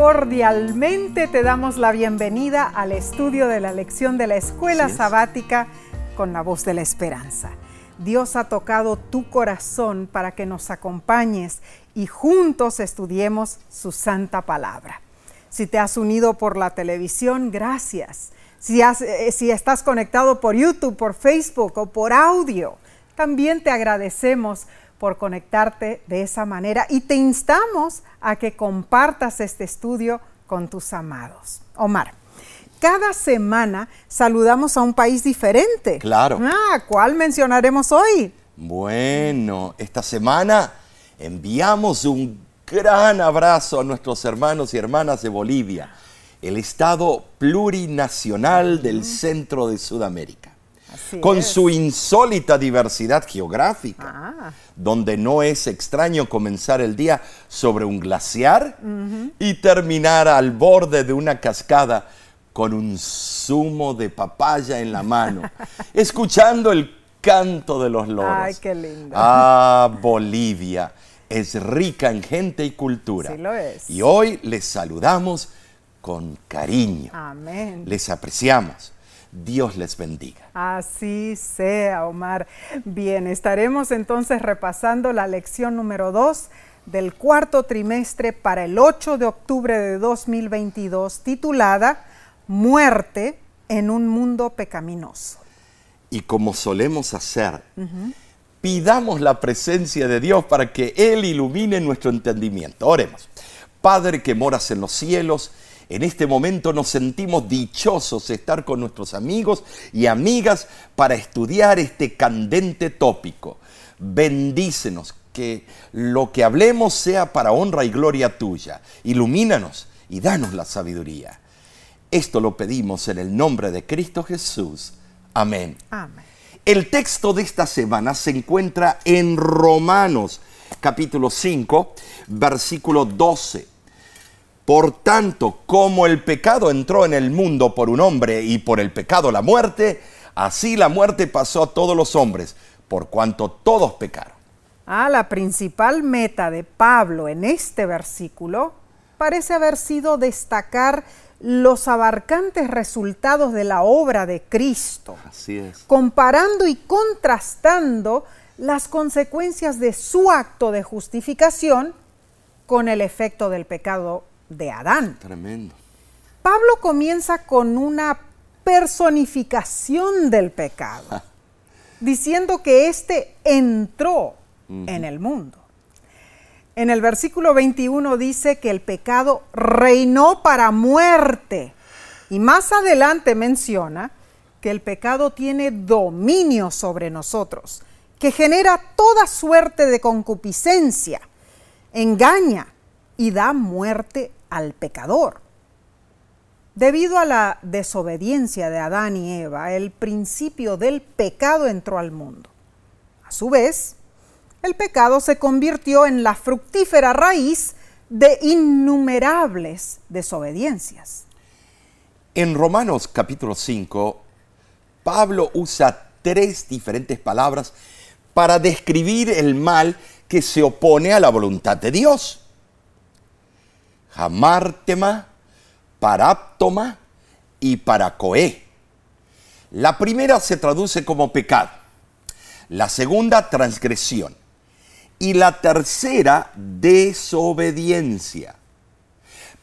cordialmente te damos la bienvenida al estudio de la lección de la escuela sabática con la voz de la esperanza. Dios ha tocado tu corazón para que nos acompañes y juntos estudiemos su santa palabra. Si te has unido por la televisión, gracias. Si, eh, si estás conectado por YouTube, por Facebook o por audio, también te agradecemos por conectarte de esa manera y te instamos a que compartas este estudio con tus amados. Omar, cada semana saludamos a un país diferente. Claro. Ah, ¿cuál mencionaremos hoy? Bueno, esta semana enviamos un gran abrazo a nuestros hermanos y hermanas de Bolivia, el estado plurinacional del centro de Sudamérica con su insólita diversidad geográfica, ah. donde no es extraño comenzar el día sobre un glaciar y terminar al borde de una cascada con un zumo de papaya en la mano, escuchando el canto de los loros. Ay, qué lindo. Ah, Bolivia es rica en gente y cultura. Sí lo es. Y hoy les saludamos con cariño. Amén. Les apreciamos Dios les bendiga. Así sea, Omar. Bien, estaremos entonces repasando la lección número 2 del cuarto trimestre para el 8 de octubre de 2022, titulada Muerte en un mundo pecaminoso. Y como solemos hacer, pidamos la presencia de Dios para que Él ilumine nuestro entendimiento. Oremos. Padre que moras en los cielos, en este momento nos sentimos dichosos de estar con nuestros amigos y amigas para estudiar este candente tópico. Bendícenos, que lo que hablemos sea para honra y gloria tuya. Ilumínanos y danos la sabiduría. Esto lo pedimos en el nombre de Cristo Jesús. Amén. Amén. El texto de esta semana se encuentra en Romanos capítulo 5, versículo 12 por tanto, como el pecado entró en el mundo por un hombre y por el pecado la muerte, así la muerte pasó a todos los hombres, por cuanto todos pecaron. Ah, la principal meta de Pablo en este versículo parece haber sido destacar los abarcantes resultados de la obra de Cristo. Así es. Comparando y contrastando las consecuencias de su acto de justificación con el efecto del pecado de Adán. Tremendo. Pablo comienza con una personificación del pecado, ah. diciendo que éste entró en el mundo. En el versículo 21 dice que el pecado reinó para muerte. Y más adelante menciona que el pecado tiene dominio sobre nosotros, que genera toda suerte de concupiscencia, engaña y da muerte al pecador. Debido a la desobediencia de Adán y Eva, el principio del pecado entró al mundo. A su vez, el pecado se convirtió en la fructífera raíz de innumerables desobediencias. En Romanos capítulo 5, Pablo usa tres diferentes palabras para describir el mal que se opone a la voluntad de Dios jamártema, paráptoma y paracoé. La primera se traduce como pecado, la segunda transgresión y la tercera desobediencia.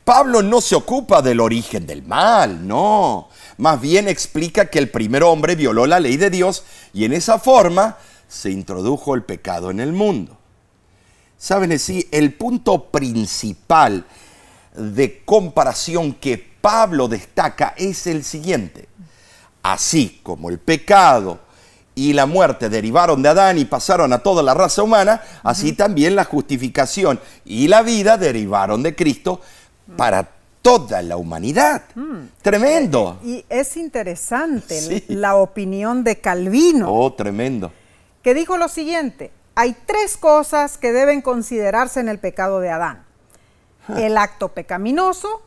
Pablo no se ocupa del origen del mal, no. Más bien explica que el primer hombre violó la ley de Dios y en esa forma se introdujo el pecado en el mundo. Saben, así, el punto principal de comparación que Pablo destaca es el siguiente. Así como el pecado y la muerte derivaron de Adán y pasaron a toda la raza humana, así también la justificación y la vida derivaron de Cristo para toda la humanidad. Mm. Tremendo. Y es interesante la opinión de Calvino. Oh, tremendo. Que dijo lo siguiente, hay tres cosas que deben considerarse en el pecado de Adán el acto pecaminoso,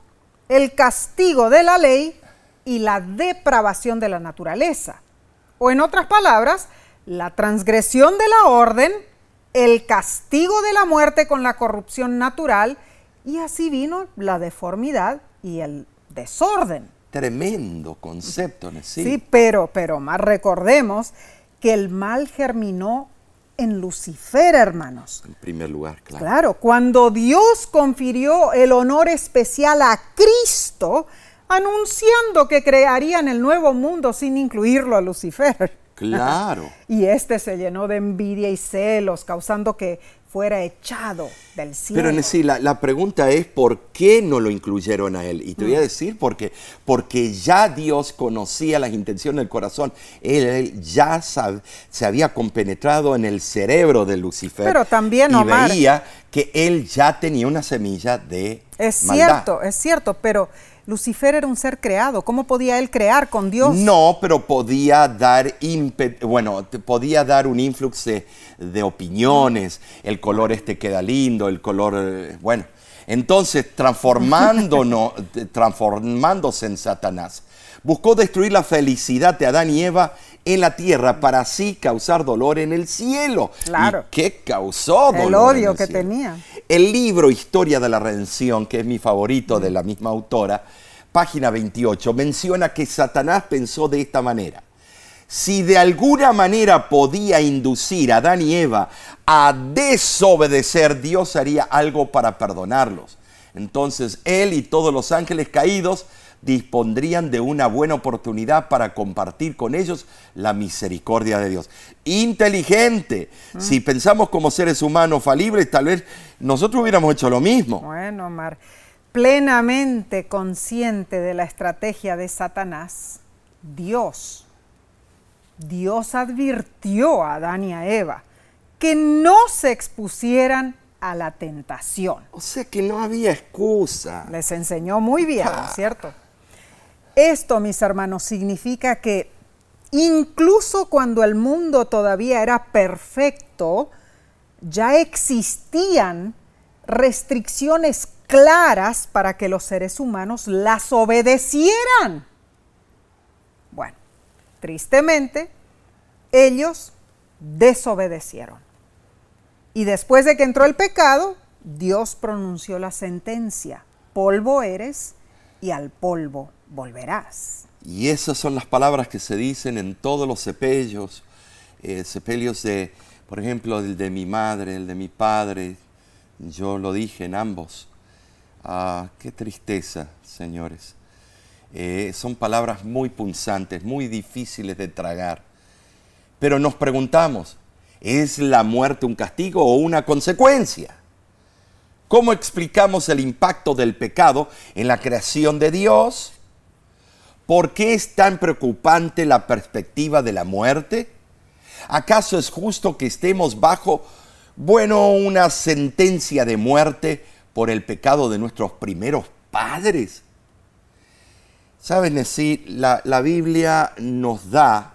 el castigo de la ley y la depravación de la naturaleza. O en otras palabras, la transgresión de la orden, el castigo de la muerte con la corrupción natural Y así vino la deformidad y el desorden. Tremendo concepto, sí. Sí, pero, pero más recordemos que el mal germinó en Lucifer, hermanos. En primer lugar, claro. Claro, cuando Dios confirió el honor especial a Cristo, anunciando que crearían el nuevo mundo sin incluirlo a Lucifer. Claro. y este se llenó de envidia y celos, causando que fuera echado del cielo. Pero sí, la, la, pregunta es por qué no lo incluyeron a él. Y te voy a mm. decir porque, porque ya Dios conocía las intenciones del corazón. Él, ya se había compenetrado en el cerebro de Lucifer. Pero también, Y veía que él ya tenía una semilla de Es cierto, es cierto, pero Lucifer era un ser creado. ¿Cómo podía él crear con Dios? No, pero podía dar bueno, podía dar un influx de, opiniones. El color este queda lindo, el color, eh, bueno. Entonces, transformándonos, transformándose en Satanás, buscó destruir la felicidad de Adán y Eva en la tierra para así causar dolor en el cielo. Claro. ¿Y qué causó dolor? El odio que tenía. El libro Historia de la Redención, que es mi favorito de la misma autora, página 28, menciona que Satanás pensó de esta manera. Si de alguna manera podía inducir a Adán y Eva a desobedecer, Dios haría algo para perdonarlos. Entonces él y todos los ángeles caídos dispondrían de una buena oportunidad para compartir con ellos la misericordia de Dios. Inteligente. Mm. Si pensamos como seres humanos falibles, tal vez nosotros hubiéramos hecho lo mismo. Bueno, Omar, plenamente consciente de la estrategia de Satanás, Dios, Dios advirtió a Adán y a Eva que no se expusieran a la tentación. O sea que no había excusa. Les enseñó muy bien, ah. ¿cierto? Esto, mis hermanos, significa que incluso cuando el mundo todavía era perfecto, ya existían restricciones claras para que los seres humanos las obedecieran. Bueno, tristemente, ellos desobedecieron. Y después de que entró el pecado, Dios pronunció la sentencia, polvo eres y al polvo volverás. Y esas son las palabras que se dicen en todos los sepelios, eh, sepelios de, por ejemplo, el de mi madre, el de mi padre, yo lo dije en ambos. Ah, qué tristeza, señores. Eh, son palabras muy punzantes, muy difíciles de tragar. Pero nos preguntamos, ¿es la muerte un castigo o una consecuencia? ¿Cómo explicamos el impacto del pecado en la creación de Dios? ¿Por qué es tan preocupante la perspectiva de la muerte? ¿Acaso es justo que estemos bajo, bueno, una sentencia de muerte por el pecado de nuestros primeros padres? Saben decir, la, la Biblia nos da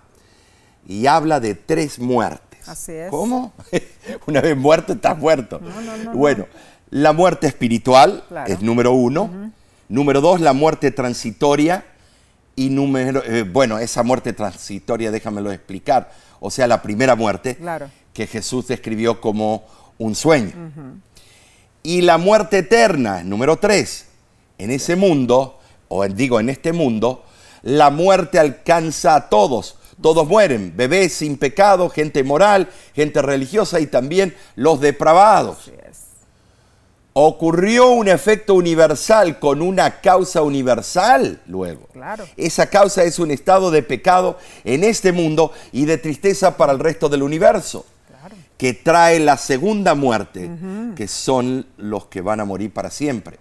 y habla de tres muertes. Así es. ¿Cómo? Una vez muerto, estás muerto. bueno, la muerte espiritual es número uno. Número dos, la muerte transitoria y número, eh, bueno, esa muerte transitoria, déjamelo explicar, o sea, la primera muerte que Jesús describió como un sueño. Y la muerte eterna, número tres, en ese mundo, o digo en este mundo, la muerte alcanza a todos. Todos mueren, bebés sin pecado, gente moral, gente religiosa y también los depravados ocurrió un efecto universal con una causa universal luego. Claro. Esa causa es un estado de pecado en este mundo y de tristeza para el resto del universo, que trae la segunda muerte, que son los que van a morir para siempre.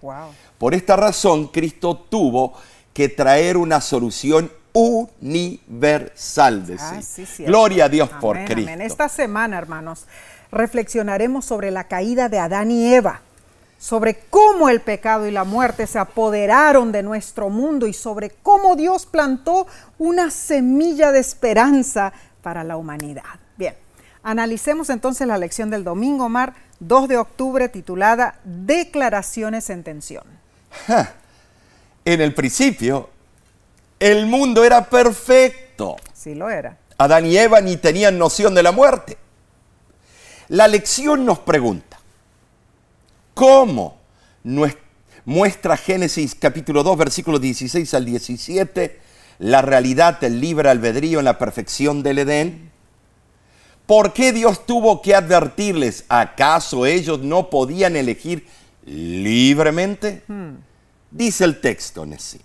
Por esta razón, Cristo tuvo que traer una solución universal de ah, sí. Gloria a Dios por Cristo. Esta semana, hermanos, reflexionaremos sobre la caída de Adán y Eva sobre cómo el pecado y la muerte se apoderaron de nuestro mundo y sobre cómo Dios plantó una semilla de esperanza para la humanidad. Bien, analicemos entonces la lección del domingo, Mar, 2 de octubre, titulada Declaraciones en tensión. En el principio, el mundo era perfecto. Sí lo era. Adán y Eva ni tenían noción de la muerte. La lección nos pregunta, ¿Cómo muestra Génesis capítulo 2, versículos 16 al 17, la realidad del libre albedrío en la perfección del Edén. ¿Por qué Dios tuvo que advertirles? ¿Acaso ellos no podían elegir libremente? Hmm. Dice el texto en sí.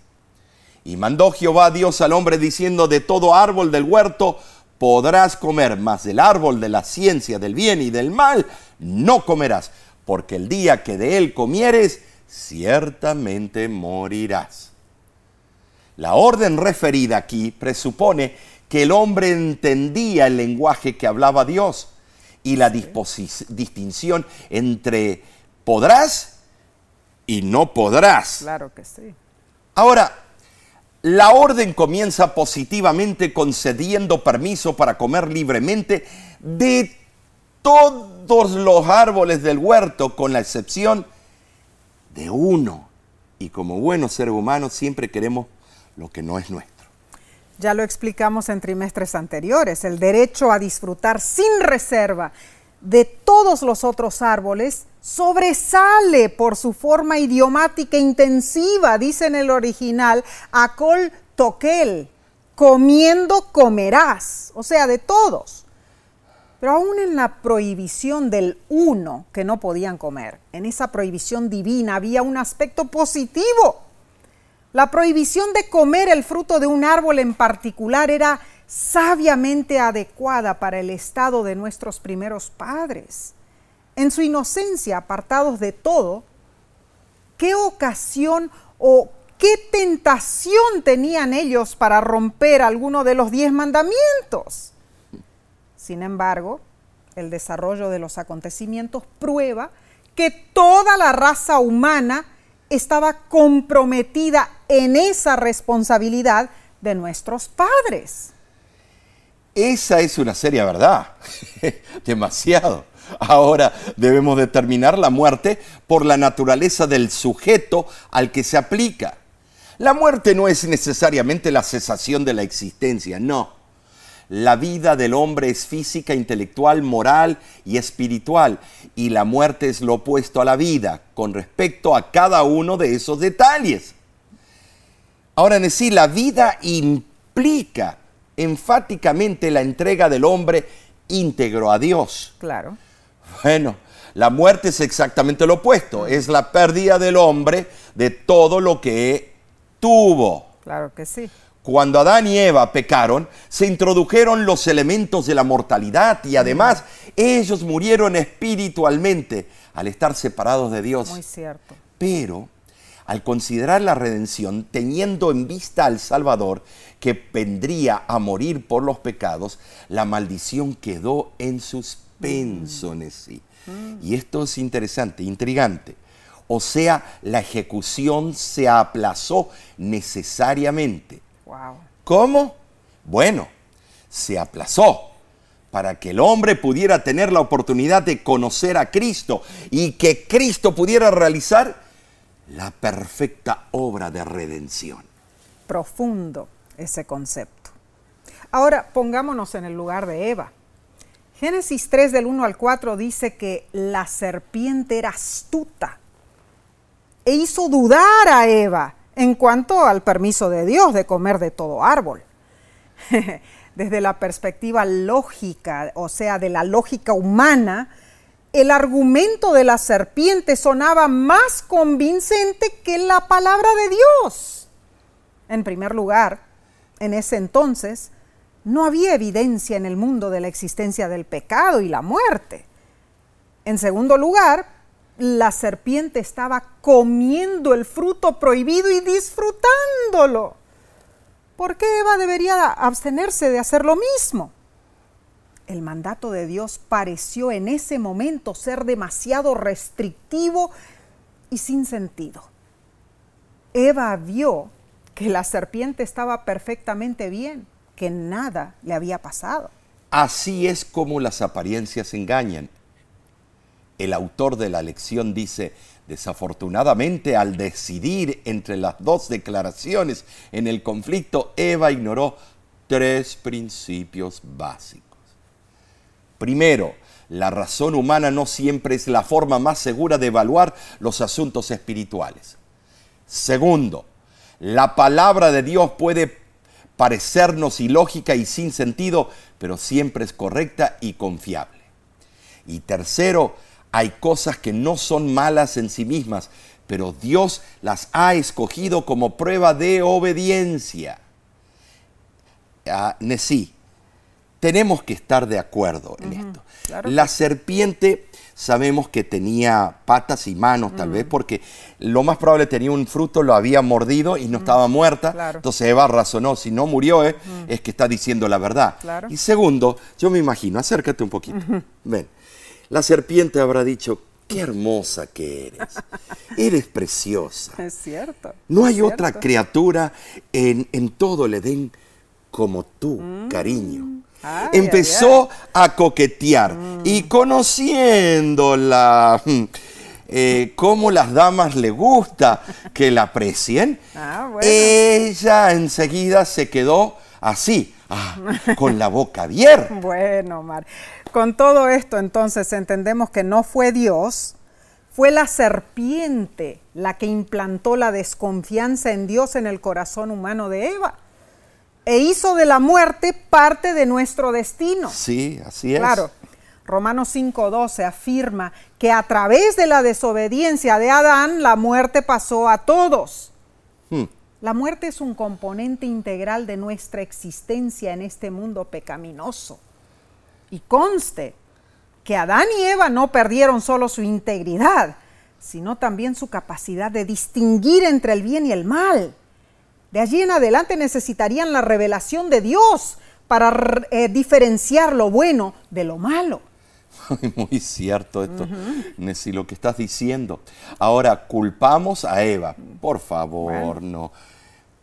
Y mandó Jehová Dios al hombre diciendo, de todo árbol del huerto podrás comer, mas del árbol de la ciencia del bien y del mal no comerás, porque el día que de él comieres, ciertamente morirás. La orden referida aquí presupone que el hombre entendía el lenguaje que hablaba Dios y la distinción entre podrás y no podrás. Claro que sí. Ahora, la orden comienza positivamente concediendo permiso para comer libremente de todos los árboles del huerto, con la excepción de uno. Y como buenos seres humanos siempre queremos lo que no es nuestro. Ya lo explicamos en trimestres anteriores, el derecho a disfrutar sin reserva de todos los otros árboles sobresale por su forma idiomática intensiva, dice en el original, acol toquel, comiendo comerás, o sea, de todos. Pero aún en la prohibición del uno que no podían comer, en esa prohibición divina había un aspecto positivo. La prohibición de comer el fruto de un árbol en particular era sabiamente adecuada para el estado de nuestros primeros padres. En su inocencia, apartados de todo, ¿qué ocasión o qué tentación tenían ellos para romper alguno de los diez mandamientos? Sin embargo, el desarrollo de los acontecimientos prueba que toda la raza humana estaba comprometida en esa responsabilidad de nuestros padres. Esa es una seria verdad. Demasiado. Ahora debemos determinar la muerte por la naturaleza del sujeto al que se aplica. La muerte no es necesariamente la cesación de la existencia, no. La vida del hombre es física, intelectual, moral y espiritual, y la muerte es lo opuesto a la vida con respecto a cada uno de esos detalles. Ahora, en sí, la vida implica enfáticamente la entrega del hombre íntegro a Dios. Claro. Bueno, la muerte es exactamente lo opuesto, es la pérdida del hombre de todo lo que tuvo. Claro que sí. Cuando Adán y Eva pecaron, se introdujeron los elementos de la mortalidad y además ellos murieron espiritualmente al estar separados de Dios. Muy cierto. Pero al considerar la redención, teniendo en vista al Salvador que vendría a morir por los pecados, la maldición quedó en suspenso, mm. sí. Y esto es interesante, intrigante. O sea, la ejecución se aplazó necesariamente. ¿Cómo? Bueno, se aplazó para que el hombre pudiera tener la oportunidad de conocer a Cristo y que Cristo pudiera realizar la perfecta obra de redención. Profundo ese concepto. Ahora pongámonos en el lugar de Eva. Génesis 3 del 1 al 4 dice que la serpiente era astuta e hizo dudar a Eva en cuanto al permiso de Dios de comer de todo árbol. Desde la perspectiva lógica, o sea, de la lógica humana, el argumento de la serpiente sonaba más convincente que la palabra de Dios. En primer lugar, en ese entonces, no había evidencia en el mundo de la existencia del pecado y la muerte. En segundo lugar, la serpiente estaba comiendo el fruto prohibido y disfrutándolo. ¿Por qué Eva debería abstenerse de hacer lo mismo? el mandato de Dios pareció en ese momento ser demasiado restrictivo y sin sentido. Eva vio que la serpiente estaba perfectamente bien, que nada le había pasado. Así es como las apariencias engañan. El autor de la lección dice, desafortunadamente al decidir entre las dos declaraciones en el conflicto, Eva ignoró tres principios básicos. Primero, la razón humana no siempre es la forma más segura de evaluar los asuntos espirituales. Segundo, la palabra de Dios puede parecernos ilógica y sin sentido, pero siempre es correcta y confiable. Y tercero, hay cosas que no son malas en sí mismas, pero Dios las ha escogido como prueba de obediencia. Ah, Nesí, tenemos que estar de acuerdo en esto. La serpiente sabemos que tenía patas y manos tal vez, porque lo más probable tenía un fruto, lo había mordido y no estaba muerta. Entonces Eva razonó, si no murió eh, es que está diciendo la verdad. Y segundo, yo me imagino, acércate un poquito. Ven, la serpiente habrá dicho, qué hermosa que eres. Eres preciosa. Es cierto. No hay otra criatura en, en, todo el Edén como tú, mm. cariño. Empezó a coquetear mm. y conociéndola, mm, eh, cómo las damas le gusta que la aprecien, ah, ella enseguida se quedó así, ah, con la boca abierta. Bueno, Mar. Con todo esto entonces entendemos que no fue Dios, fue la serpiente la que implantó la desconfianza en Dios en el corazón humano de Eva e hizo de la muerte parte de nuestro destino. Sí, así es. Claro. Romanos 5:12 afirma que a través de la desobediencia de Adán la muerte pasó a todos. Hmm. La muerte es un componente integral de nuestra existencia en este mundo pecaminoso. Y conste que Adán y Eva no perdieron solo su integridad, sino también su capacidad de distinguir entre el bien y el mal. De allí en adelante necesitarían la revelación de Dios para eh, diferenciar lo bueno de lo malo. Muy cierto esto, uh lo que estás diciendo. Ahora, culpamos a Eva. Por favor, no.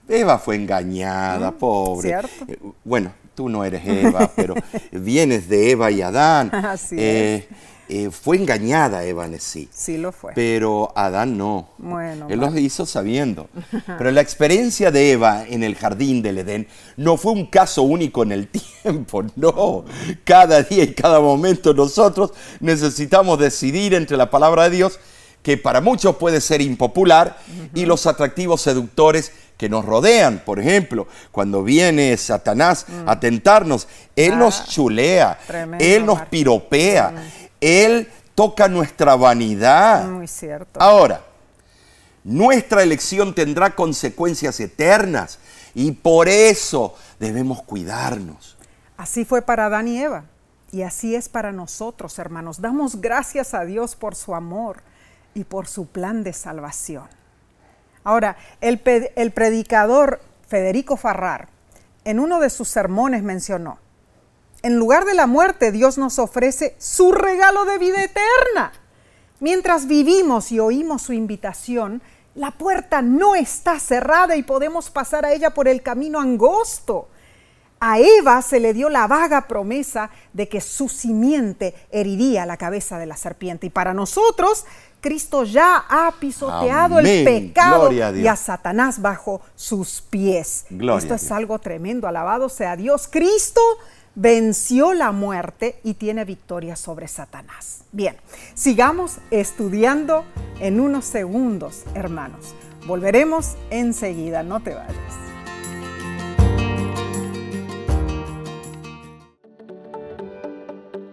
Eva fue engañada, pobre. ¿Cierto? Eh, bueno, tú no eres Eva, pero vienes de Eva y Adán. Así eh, eh, fue engañada Eva sí. Sí lo fue. Pero Adán no. Bueno, Él lo hizo sabiendo. Pero la experiencia de Eva en el jardín del Edén no fue un caso único en el tiempo, no. Cada día y cada momento nosotros necesitamos decidir entre la palabra de Dios, que para muchos puede ser impopular, y los atractivos seductores que nos rodean. Por ejemplo, cuando viene Satanás a mm. tentarnos, Él ah, nos chulea, Él nos piropea. Mm. Él toca nuestra vanidad. Muy cierto. Ahora, nuestra elección tendrá consecuencias eternas y por eso debemos cuidarnos. Así fue para Adán y Eva y así es para nosotros, hermanos. Damos gracias a Dios por su amor y por su plan de salvación. Ahora, el, el predicador Federico Farrar en uno de sus sermones mencionó, en lugar de la muerte, Dios nos ofrece su regalo de vida eterna. Mientras vivimos y oímos su invitación, la puerta no está cerrada y podemos pasar a ella por el camino angosto. A Eva se le dio la vaga promesa de que su simiente heriría la cabeza de la serpiente. Y para nosotros, Cristo ya ha pisoteado el pecado y a Satanás bajo sus pies. Esto es algo tremendo. Alabado sea Dios. Cristo venció la muerte y tiene victoria sobre Satanás. Bien, sigamos estudiando en unos segundos, hermanos. Volveremos enseguida, no te vayas.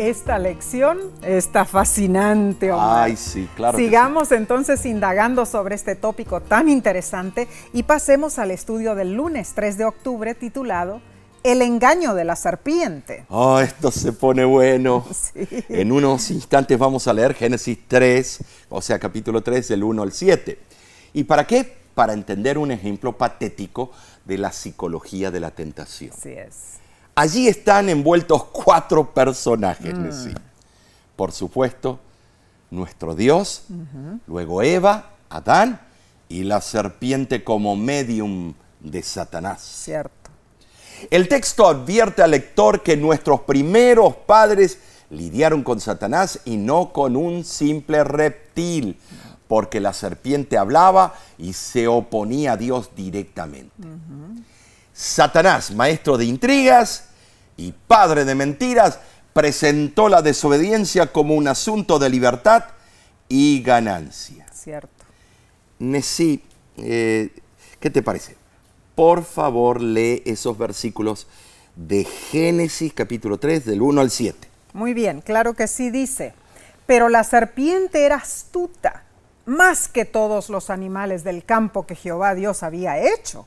Esta lección está fascinante. Ay, sí, claro. Sigamos entonces indagando sobre este tópico tan interesante y pasemos al estudio del lunes 3 de octubre titulado el engaño de la serpiente. Oh, esto se pone bueno. En unos instantes vamos a leer Génesis 3, o sea, capítulo 3, del 1 al 7. ¿Y para qué? Para entender un ejemplo patético de la psicología de la tentación. Así es. Allí están envueltos cuatro personajes, mm. Por supuesto, nuestro Dios, luego Eva, Adán y la serpiente como medium de Satanás. Cierto. El texto advierte al lector que nuestros primeros padres lidiaron con Satanás y no con un simple reptil, porque la serpiente hablaba y se oponía a Dios directamente. Satanás, maestro de intrigas y padre de mentiras, presentó la desobediencia como un asunto de libertad y ganancia. Cierto. Nesí, eh, ¿qué te parece? Por favor, lee esos versículos de Génesis capítulo 3, del 1 al 7. Muy bien, claro que sí dice. Pero la serpiente era astuta, más que todos los animales del campo que Jehová Dios había hecho,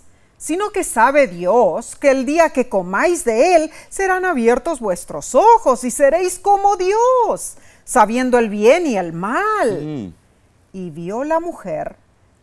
sino que sabe Dios que el día que comáis de él serán abiertos vuestros ojos y seréis como Dios, sabiendo el bien y el mal. Mm. Y vio la mujer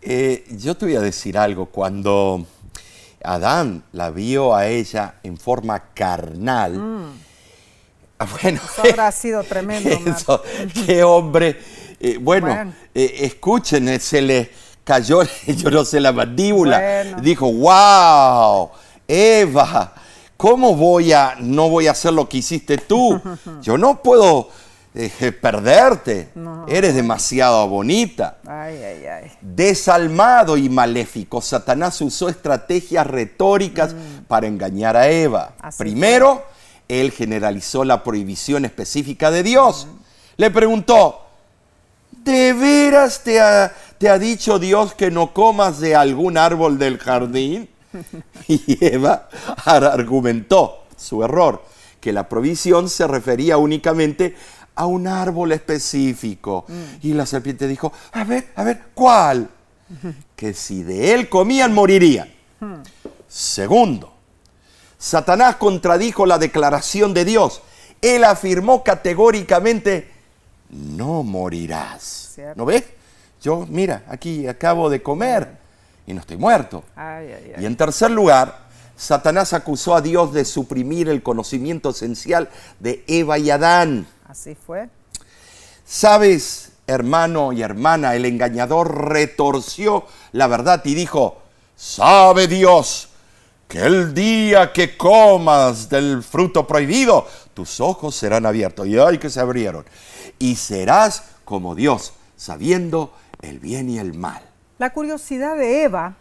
Eh, yo te voy a decir algo, cuando Adán la vio a ella en forma carnal, ah, bueno, Eso habrá sido tremendo. Eso, qué hombre, eh, bueno, Bueno. eh, escuchen, se le cayó, yo no sé, la mandíbula, Bueno. dijo, wow, Eva, ¿cómo voy a, no voy a hacer lo que hiciste tú? Yo no puedo eh, perderte, eres demasiado bonita. Ay, ay, ay. Desalmado y maléfico, Satanás usó estrategias retóricas para engañar a Eva. Mm. Así Primero, él generalizó la prohibición específica de Dios. Le preguntó, ¿de veras te ha, te ha dicho Dios que no comas de algún árbol del jardín? Y Eva argumentó su error, que la provisión se refería únicamente a un árbol específico. Y la serpiente dijo, a ver, a ver, ¿cuál? Que si de él comían, morirían. Segundo, Satanás contradijo la declaración de Dios. Él afirmó categóricamente, no morirás. Cierto. ¿No ves? Yo, mira, aquí acabo de comer y no estoy muerto. Ay, ay, Y en tercer lugar, Satanás acusó a Dios de suprimir el conocimiento esencial de Eva y Adán. Así fue. Sabes, hermano y hermana, el engañador retorció la verdad y dijo, sabe Dios que el día que comas del fruto prohibido, tus ojos serán abiertos. Y ay que se abrieron. Y serás como Dios, sabiendo el bien y el mal. La curiosidad de Eva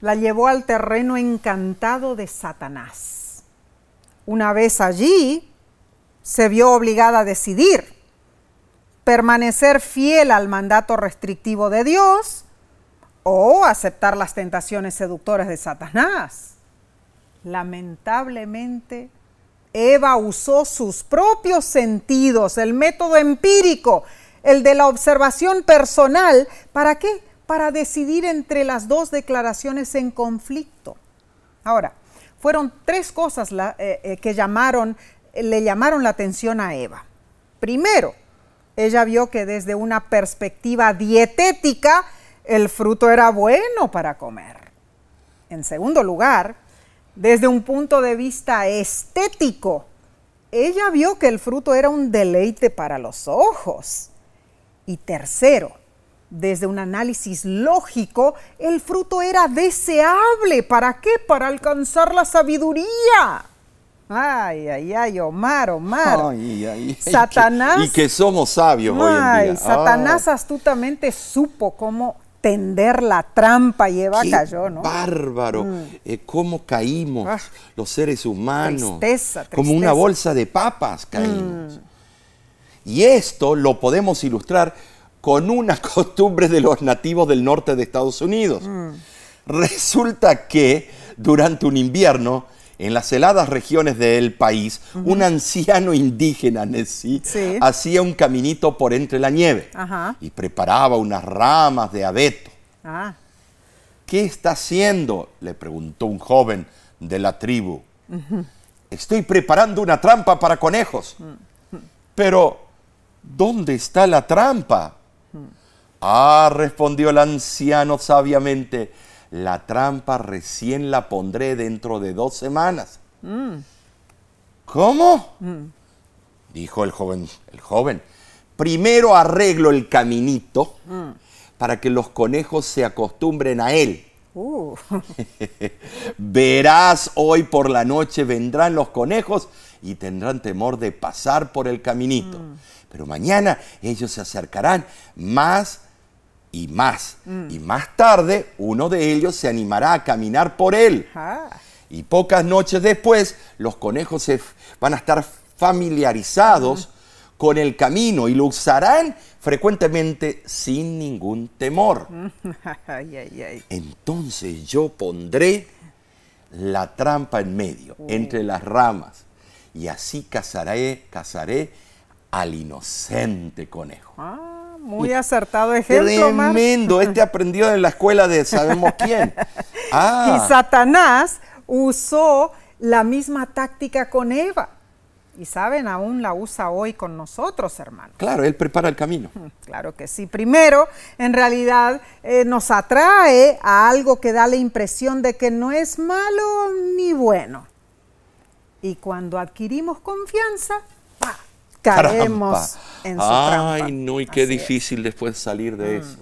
la llevó al terreno encantado de Satanás. Una vez allí, se vio obligada a decidir permanecer fiel al mandato restrictivo de Dios o aceptar las tentaciones seductoras de Satanás. Lamentablemente, Eva usó sus propios sentidos, el método empírico, el de la observación personal, ¿para qué? Para decidir entre las dos declaraciones en conflicto. Ahora, fueron tres cosas la- eh, eh, que llamaron, le llamaron la atención a Eva. Primero, ella vio que desde una perspectiva dietética el fruto era bueno para comer. En segundo lugar, desde un punto de vista estético, ella vio que el fruto era un deleite para los ojos. Y tercero, desde un análisis lógico, el fruto era deseable. ¿Para qué? Para alcanzar la sabiduría. Ay, ay, ay, Omar, Omar. Ay, ay, ay, Satanás. Y que, y que somos sabios hoy en Ay, día. Satanás Ah. astutamente supo cómo tender la trampa y Eva Qué cayó, ¿no? Bárbaro. Eh, ¿Cómo caímos Ah. los seres humanos? Tristeza, Como una tristeza. Mm. bolsa de papas caímos. Y esto lo podemos ilustrar con una costumbre de los nativos del norte de Estados Unidos. Mm. Resulta que durante un invierno, en las heladas regiones del país, un anciano indígena, Nessie, Sí. hacía un caminito por entre la nieve Ajá. y preparaba unas ramas de abeto. Ah, ¿Qué está haciendo? le preguntó un joven de la tribu. Estoy preparando una trampa para conejos. Pero, ¿dónde está la trampa? Ah, respondió el anciano sabiamente, la trampa recién la pondré dentro de dos semanas. ¿Cómo? Dijo el joven, el joven. Primero arreglo el caminito para que los conejos se acostumbren a él. uh, Verás, hoy por la noche vendrán los conejos y tendrán temor de pasar por el caminito. Pero mañana ellos se acercarán más y más. Y más tarde uno de ellos se animará a caminar por él. ah, Y pocas noches después, los conejos se van a estar familiarizados con el camino y lo usarán frecuentemente sin ningún temor. ay, ay, ay. Entonces yo pondré la trampa en medio, entre las ramas, y así cazaré, cazaré al inocente conejo. Ah, muy acertado ejemplo, Mar. Tremendo, este aprendió en la escuela de sabemos quién. Ah, Y Satanás usó la misma táctica con Eva. Y saben, aún la usa hoy con nosotros, hermanos. claro, él prepara el camino. Claro que sí. Primero, en realidad, eh, nos atrae a algo que da la impresión de que no es malo ni bueno. Y cuando adquirimos confianza, ¡pa! Caemos Trampa. en su trampa. Ay, no, y qué Así es. Mm. difícil después salir de eso.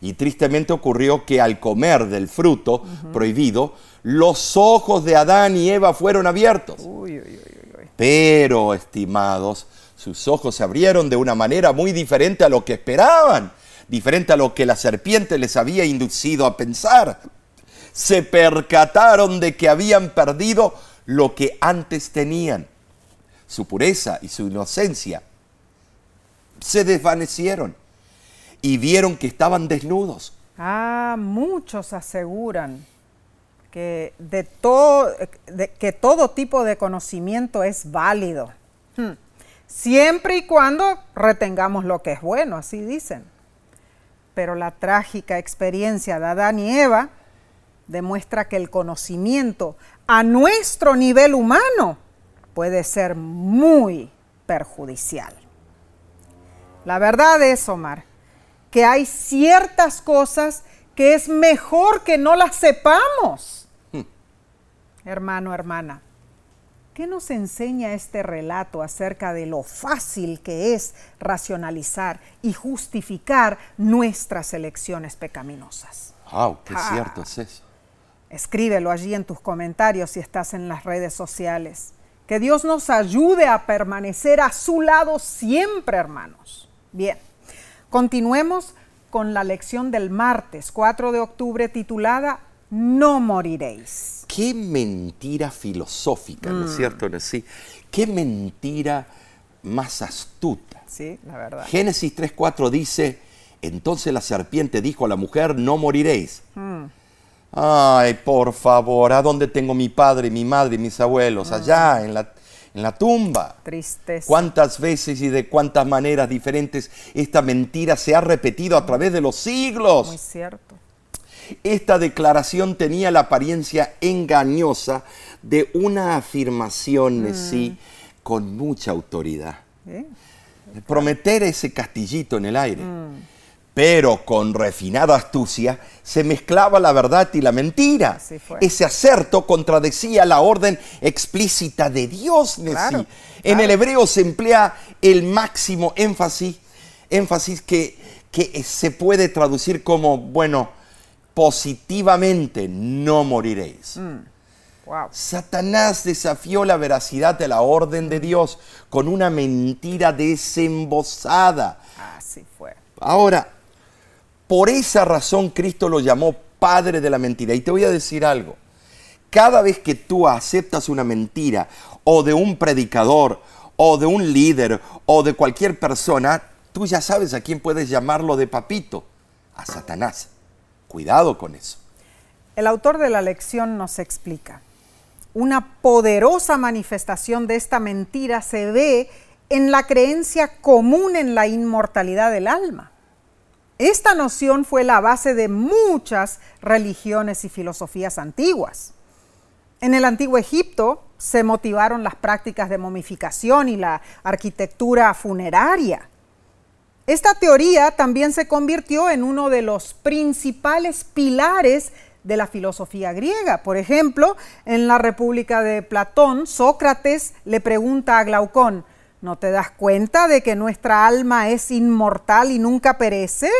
Y tristemente ocurrió que al comer del fruto prohibido, los ojos de Adán y Eva fueron abiertos. Uy, uy, uy, uy, uy. Pero, estimados, sus ojos se abrieron de una manera muy diferente a lo que esperaban, diferente a lo que la serpiente les había inducido a pensar. Se percataron de que habían perdido lo que antes tenían, su pureza y su inocencia. Se desvanecieron y vieron que estaban desnudos. Ah, muchos aseguran que, de todo, que todo tipo de conocimiento es válido, Hmm. siempre y cuando retengamos lo que es bueno, así dicen. Pero la trágica experiencia de Adán y Eva demuestra que el conocimiento a nuestro nivel humano puede ser muy perjudicial. La verdad es, Omar, que hay ciertas cosas que es mejor que no las sepamos. Hermano, hermana, ¿qué nos enseña este relato acerca de lo fácil que es racionalizar y justificar nuestras elecciones pecaminosas? ¡Wow! ¡Qué Ah. cierto es eso! Escríbelo allí en tus comentarios si estás en las redes sociales. Que Dios nos ayude a permanecer a su lado siempre, hermanos. Bien, continuemos con la lección del martes 4 de octubre titulada No moriréis. Qué mentira filosófica, ¿no Mm. es cierto? Sí. Qué mentira más astuta. Sí, la verdad. Génesis 3.4 dice, entonces la serpiente dijo a la mujer, no moriréis. Mm. Ay, por favor, ¿a dónde tengo mi padre, mi madre, mis abuelos? Allá, en la, en la tumba. Tristeza. ¿Cuántas veces y de cuántas maneras diferentes esta mentira se ha repetido a través de los siglos? Muy cierto. Esta declaración tenía la apariencia engañosa de una afirmación de sí con mucha autoridad. Prometer ese castillito en el aire. Pero con refinada astucia se mezclaba la verdad y la mentira. Ese acerto contradecía la orden explícita de Dios. Claro, En el hebreo se emplea el máximo énfasis, énfasis que, que se puede traducir como, bueno, positivamente, no moriréis. Wow. Satanás desafió la veracidad de la orden de Dios con una mentira desembosada. Así fue. Ahora, Por esa razón Cristo lo llamó padre de la mentira. Y te voy a decir algo. Cada vez que tú aceptas una mentira o de un predicador o de un líder o de cualquier persona, tú ya sabes a quién puedes llamarlo de papito, a Satanás. Cuidado con eso. El autor de la lección nos explica. Una poderosa manifestación de esta mentira se ve en la creencia común en la inmortalidad del alma. Esta noción fue la base de muchas religiones y filosofías antiguas. En el antiguo Egipto se motivaron las prácticas de momificación y la arquitectura funeraria. Esta teoría también se convirtió en uno de los principales pilares de la filosofía griega. Por ejemplo, en la República de Platón, Sócrates le pregunta a Glaucón, ¿no te das cuenta de que nuestra alma es inmortal y nunca perece?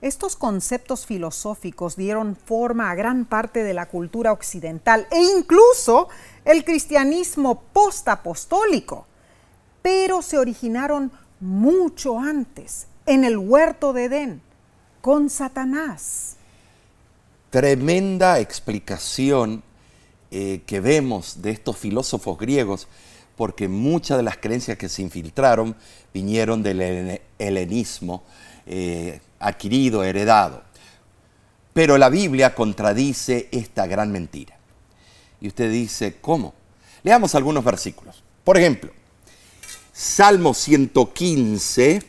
Estos conceptos filosóficos dieron forma a gran parte de la cultura occidental e incluso el cristianismo postapostólico, pero se originaron mucho antes, en el huerto de Edén, con Satanás. Tremenda explicación eh, que vemos de estos filósofos griegos, porque muchas de las creencias que se infiltraron vinieron del helenismo. Eh, adquirido, heredado. Pero la Biblia contradice esta gran mentira. Y usted dice, ¿cómo? Leamos algunos versículos. Por ejemplo, Salmo 115,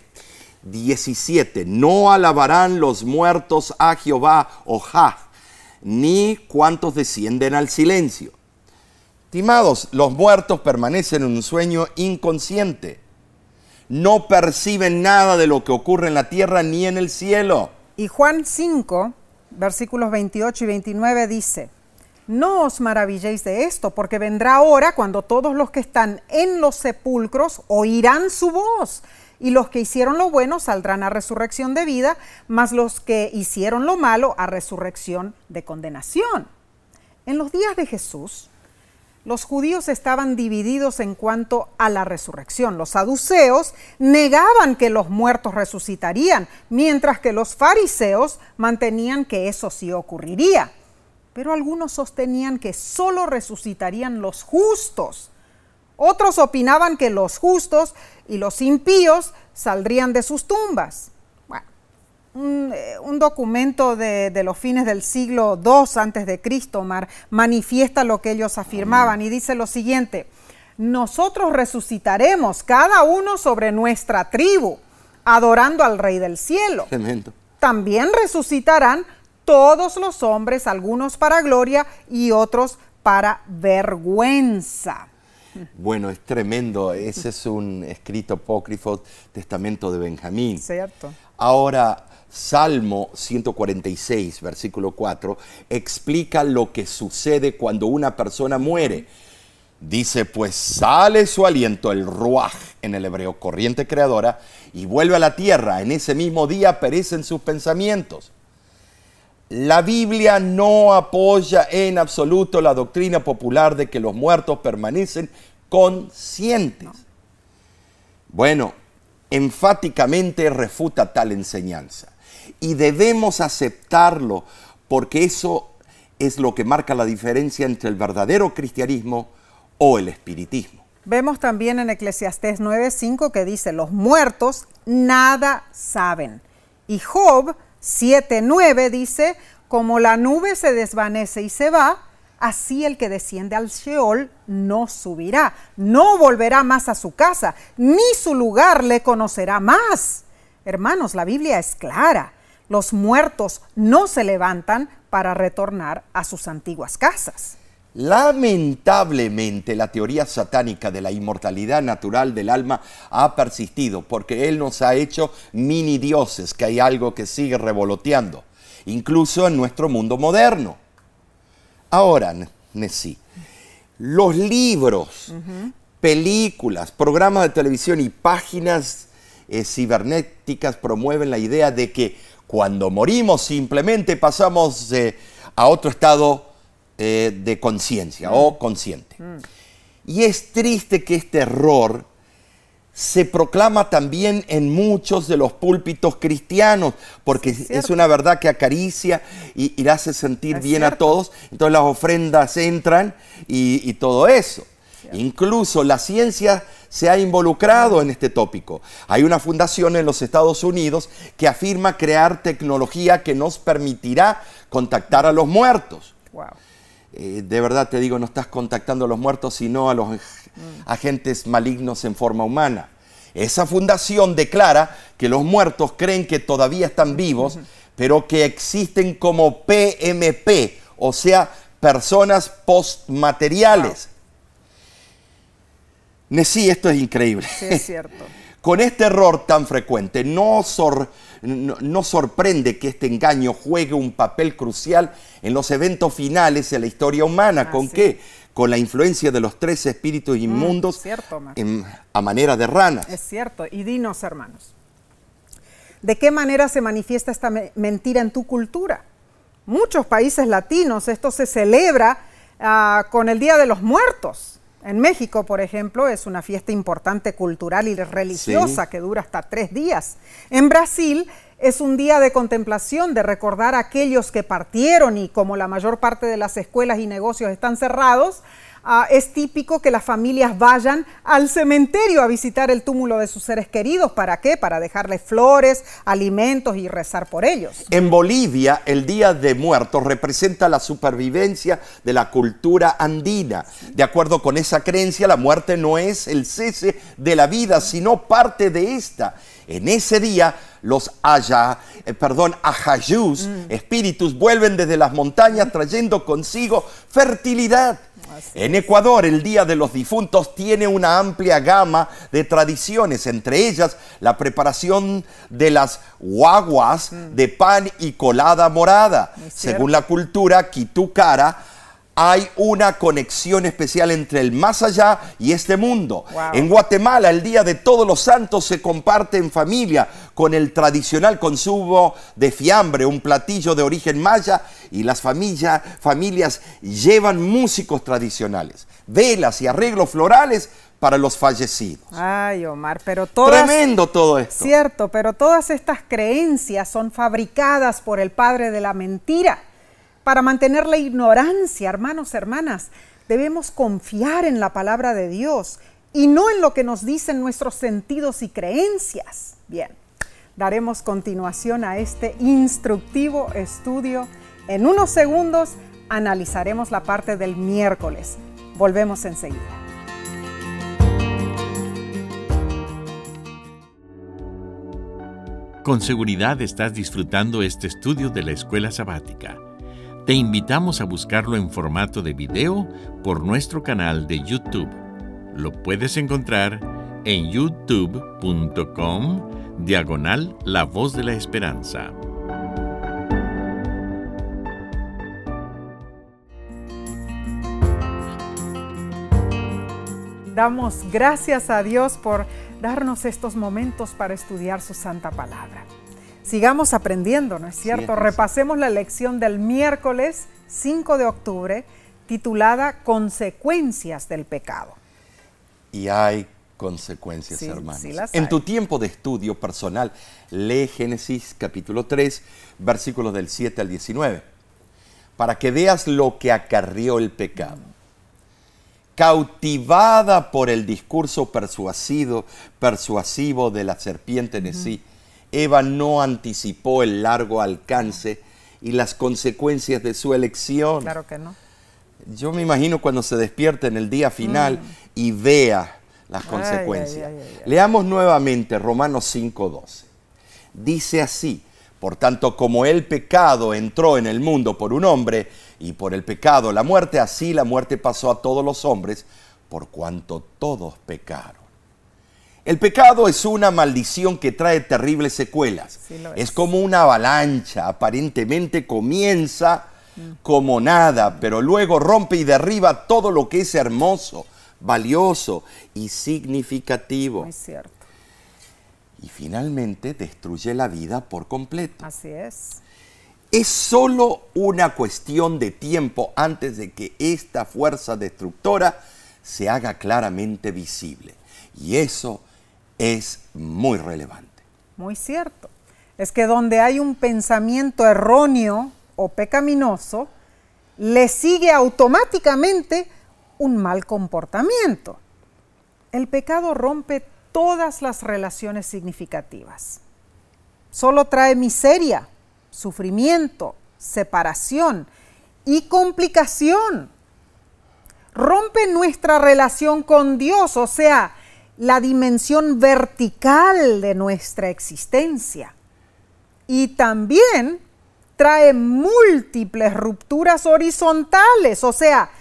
17. No alabarán los muertos a Jehová, Ojá, ni cuantos descienden al silencio. Estimados, los muertos permanecen en un sueño inconsciente no perciben nada de lo que ocurre en la tierra ni en el cielo. Y Juan 5, versículos 28 y 29 dice, no os maravilléis de esto, porque vendrá hora cuando todos los que están en los sepulcros oirán su voz, y los que hicieron lo bueno saldrán a resurrección de vida, mas los que hicieron lo malo a resurrección de condenación. En los días de Jesús, los judíos estaban divididos en cuanto a la resurrección. Los saduceos negaban que los muertos resucitarían, mientras que los fariseos mantenían que eso sí ocurriría. Pero algunos sostenían que solo resucitarían los justos. Otros opinaban que los justos y los impíos saldrían de sus tumbas. Eh, un, documento de, los fines del siglo II antes de Cristo manifiesta lo que ellos afirmaban y dice lo siguiente, nosotros resucitaremos cada uno sobre nuestra tribu, adorando al Rey del cielo. También resucitarán todos los hombres, algunos para gloria y otros para vergüenza. Bueno, es tremendo. Ese es un escrito apócrifo, testamento de Benjamín. Cierto. Ahora, Salmo 146, versículo 4, explica lo que sucede cuando una persona muere. Dice, pues sale su aliento, el ruaj en el hebreo, corriente creadora, y vuelve a la tierra. En ese mismo día perecen sus pensamientos. La Biblia no apoya en absoluto la doctrina popular de que los muertos permanecen conscientes. Bueno, enfáticamente refuta tal enseñanza y debemos aceptarlo porque eso es lo que marca la diferencia entre el verdadero cristianismo o el espiritismo. Vemos también en Eclesiastés 9:5 que dice, los muertos nada saben. Y Job 7:9 dice, como la nube se desvanece y se va, así el que desciende al Sheol no subirá, no volverá más a su casa, ni su lugar le conocerá más. Hermanos, la Biblia es clara los muertos no se levantan para retornar a sus antiguas casas. Lamentablemente la teoría satánica de la inmortalidad natural del alma ha persistido porque él nos ha hecho mini dioses, que hay algo que sigue revoloteando, incluso en nuestro mundo moderno. Ahora, Nessie, los libros, películas, programas de televisión y páginas eh, cibernéticas promueven la idea de que cuando morimos simplemente pasamos eh, a otro estado eh, de conciencia o mm. consciente. Mm. Y es triste que este error se proclama también en muchos de los púlpitos cristianos, porque es, una verdad que acaricia y, hace sentir bien a todos. Entonces las ofrendas entran y, todo eso. Incluso la ciencia se ha involucrado en este tópico. Hay una fundación en los Estados Unidos que afirma crear tecnología que nos permitirá contactar a los muertos. Eh, de verdad te digo, no estás contactando a los muertos, sino a los mm. agentes malignos en forma humana. Esa fundación declara que los muertos creen que todavía están vivos, pero que existen como PMP, o sea, personas postmateriales. Sí, esto es increíble. Sí, es cierto. Con este error tan frecuente, no, no, sorprende que este engaño juegue un papel crucial en los eventos finales de la historia humana. ¿Con qué? Con la influencia de los tres espíritus mm, inmundos a manera de ranas. Es cierto. Y dinos, hermanos, ¿de qué manera se manifiesta esta mentira en tu cultura? Muchos países latinos esto se celebra ah, con el Día de los Muertos. En México, por ejemplo, es una fiesta importante cultural y religiosa que dura hasta tres días. En Brasil es un día de contemplación, de recordar a aquellos que partieron y como la mayor parte de las escuelas y negocios están cerrados, Ah, es típico que las familias vayan al cementerio a visitar el túmulo de sus seres queridos. ¿Para qué? Para dejarles flores, alimentos y rezar por ellos. En Bolivia, el Día de Muertos representa la supervivencia de la cultura andina. De acuerdo con esa creencia, la muerte no es el cese de la vida, sino parte de esta. En ese día, los haya, eh, perdón, ajayús, mm. espíritus, vuelven desde las montañas trayendo consigo fertilidad en Ecuador, el Día de los Difuntos tiene una amplia gama de tradiciones, entre ellas la preparación de las guaguas mm. de pan y colada morada. Según la cultura quitucara, hay una conexión especial entre el más allá y este mundo. En Guatemala, el Día de Todos los Santos se comparte en familia con el tradicional consumo de fiambre, un platillo de origen maya, y las familias llevan músicos tradicionales, velas y arreglos florales para los fallecidos. Ay, Omar, pero todas... Tremendo todo esto. Cierto, pero todas estas creencias son fabricadas por el padre de la mentira para mantener la ignorancia, hermanos, hermanas, debemos confiar en la palabra de Dios y no en lo que nos dicen nuestros sentidos y creencias. Bien, daremos continuación a este instructivo estudio. En unos segundos analizaremos la parte del miércoles. Volvemos enseguida. Con seguridad estás disfrutando este estudio de la escuela sabática. Te invitamos a buscarlo en formato de video por nuestro canal de YouTube. Lo puedes encontrar en youtube.com diagonal La Voz de la Esperanza. Damos gracias a Dios por darnos estos momentos para estudiar su santa palabra sigamos aprendiendo, ¿no es cierto? Repasemos la lección del miércoles 5 de octubre titulada Consecuencias del pecado. Y hay consecuencias, hermanos. en tu tiempo de estudio personal, lee Génesis capítulo 3, versículos del 7 al 19, para que veas lo que acarrió el pecado. Cautivada por el discurso persuasivo, persuasivo de la serpiente de sí, Eva no anticipó el largo alcance y las consecuencias de su elección. Claro que no. Yo me imagino cuando se despierte en el día final mm. y vea las consecuencias. Leamos nuevamente Romanos 5:12. Dice así, por tanto como el pecado entró en el mundo por un hombre y por el pecado la muerte, así la muerte pasó a todos los hombres por cuanto todos pecaron. El pecado es una maldición que trae terribles secuelas. es. como una avalancha, aparentemente comienza como nada, pero luego rompe y derriba todo lo que es hermoso, valioso y significativo. Muy cierto. Y finalmente destruye la vida por completo. Así es. Es solo una cuestión de tiempo antes de que esta fuerza destructora se haga claramente visible. Y eso es muy relevante. Muy cierto. Es que donde hay un pensamiento erróneo o pecaminoso, le sigue automáticamente un mal comportamiento. El pecado rompe todas las relaciones significativas. Solo trae miseria, sufrimiento, separación y complicación. Rompe nuestra relación con Dios, o sea, la dimensión vertical de nuestra existencia. Y también trae múltiples rupturas horizontales, o sea,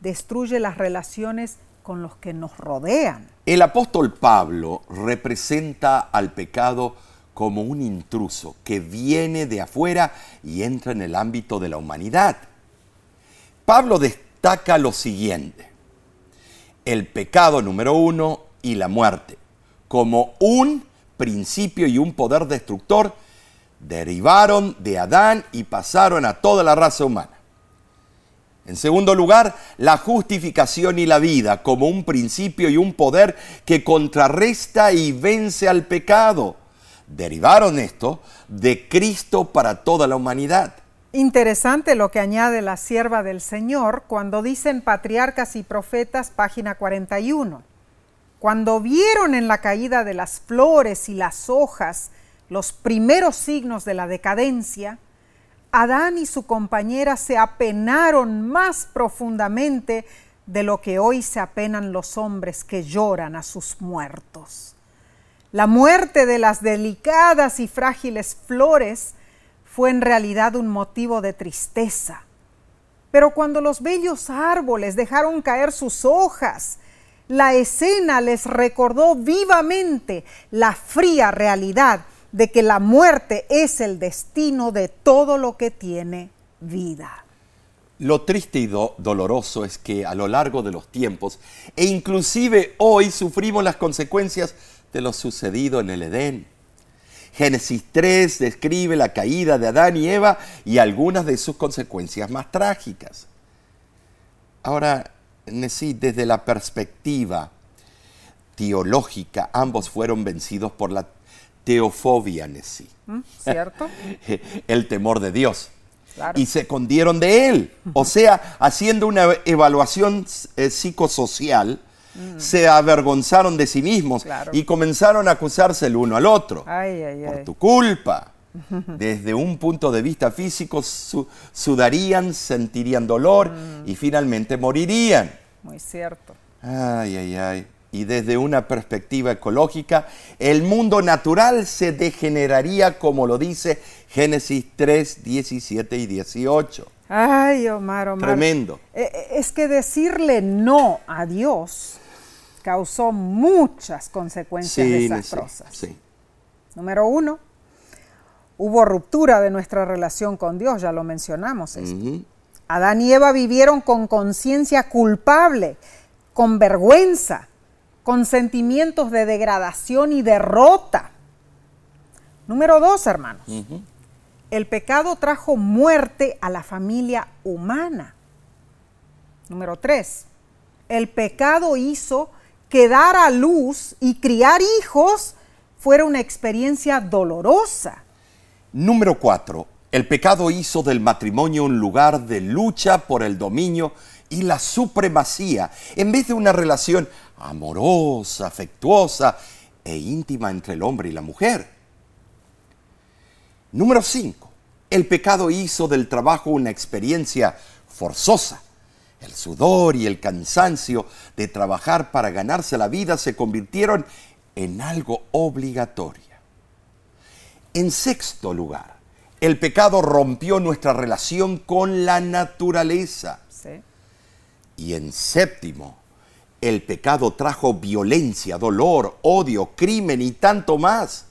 destruye las relaciones con los que nos rodean. El apóstol Pablo representa al pecado como un intruso que viene de afuera y entra en el ámbito de la humanidad. Pablo destaca lo siguiente, el pecado número uno y la muerte, como un principio y un poder destructor, derivaron de Adán y pasaron a toda la raza humana. En segundo lugar, la justificación y la vida como un principio y un poder que contrarresta y vence al pecado. Derivaron esto de Cristo para toda la humanidad. Interesante lo que añade la sierva del Señor cuando dicen patriarcas y profetas, página 41. Cuando vieron en la caída de las flores y las hojas los primeros signos de la decadencia, Adán y su compañera se apenaron más profundamente de lo que hoy se apenan los hombres que lloran a sus muertos. La muerte de las delicadas y frágiles flores fue en realidad un motivo de tristeza. Pero cuando los bellos árboles dejaron caer sus hojas, la escena les recordó vivamente la fría realidad de que la muerte es el destino de todo lo que tiene vida. Lo triste y doloroso es que a lo largo de los tiempos, e inclusive hoy, sufrimos las consecuencias de lo sucedido en el Edén. Génesis 3 describe la caída de Adán y Eva y algunas de sus consecuencias más trágicas. Ahora, desde la perspectiva teológica, ambos fueron vencidos por la teofobia Nesí. ¿Mm? ¿Cierto? El temor de Dios. Y se escondieron de él. O sea, haciendo una evaluación eh, psicosocial, mm. se avergonzaron de sí mismos y comenzaron a acusarse el uno al otro. por tu culpa. Desde un punto de vista físico, sudarían, sentirían dolor mm. y finalmente morirían. Muy cierto. Ay, ay, ay y desde una perspectiva ecológica, el mundo natural se degeneraría como lo dice Génesis 3, 17 y 18. Ay, Omar, Omar. Tremendo. Eh, eh, es que decirle no a Dios causó muchas consecuencias desastrosas. Sí, Número uno, hubo ruptura de nuestra relación con Dios, ya lo mencionamos. Adán y Eva vivieron con conciencia culpable, con vergüenza, con sentimientos de degradación y derrota. Número dos, hermanos. El pecado trajo muerte a la familia humana. Número tres. El pecado hizo que dar a luz y criar hijos fuera una experiencia dolorosa. Número cuatro. El pecado hizo del matrimonio un lugar de lucha por el dominio y la supremacía, en vez de una relación amorosa, afectuosa e íntima entre el hombre y la mujer. Número 5. El pecado hizo del trabajo una experiencia forzosa. El sudor y el cansancio de trabajar para ganarse la vida se convirtieron en algo obligatorio. En sexto lugar, el pecado rompió nuestra relación con la naturaleza. Y en séptimo, el pecado trajo violencia, dolor, odio, crimen y tanto más.